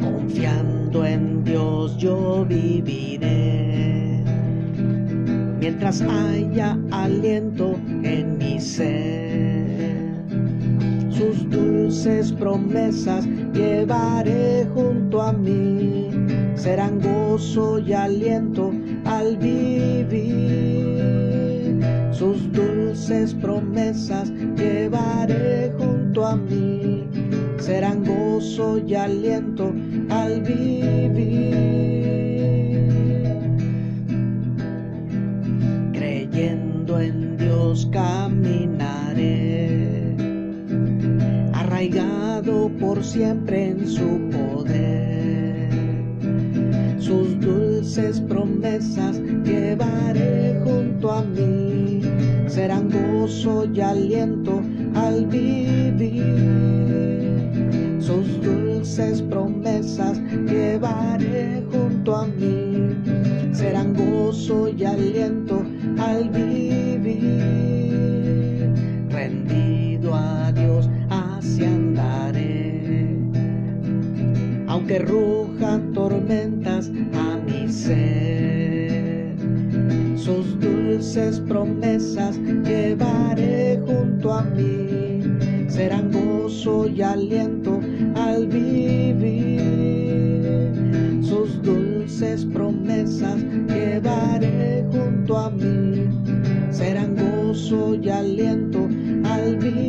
Confiando en Dios yo viviré, mientras haya aliento en mi ser. Sus dulces promesas llevaré junto a mí, serán gozo y aliento al vivir. Promesas llevaré junto a mí, serán gozo y aliento al vivir. Creyendo en Dios caminaré, arraigado por siempre en su poder. Sus dulces promesas llevaré junto a mí, serán gozo y aliento al vivir. Sus dulces promesas llevaré junto a mí, serán gozo y aliento al vivir. Rendido a Dios hacia andaré, aunque rujan tormentas a mi ser. Dulces promesas llevaré junto a mí, serán gozo y aliento al vivir. Sus dulces promesas llevaré junto a mí, serán gozo y aliento al vivir.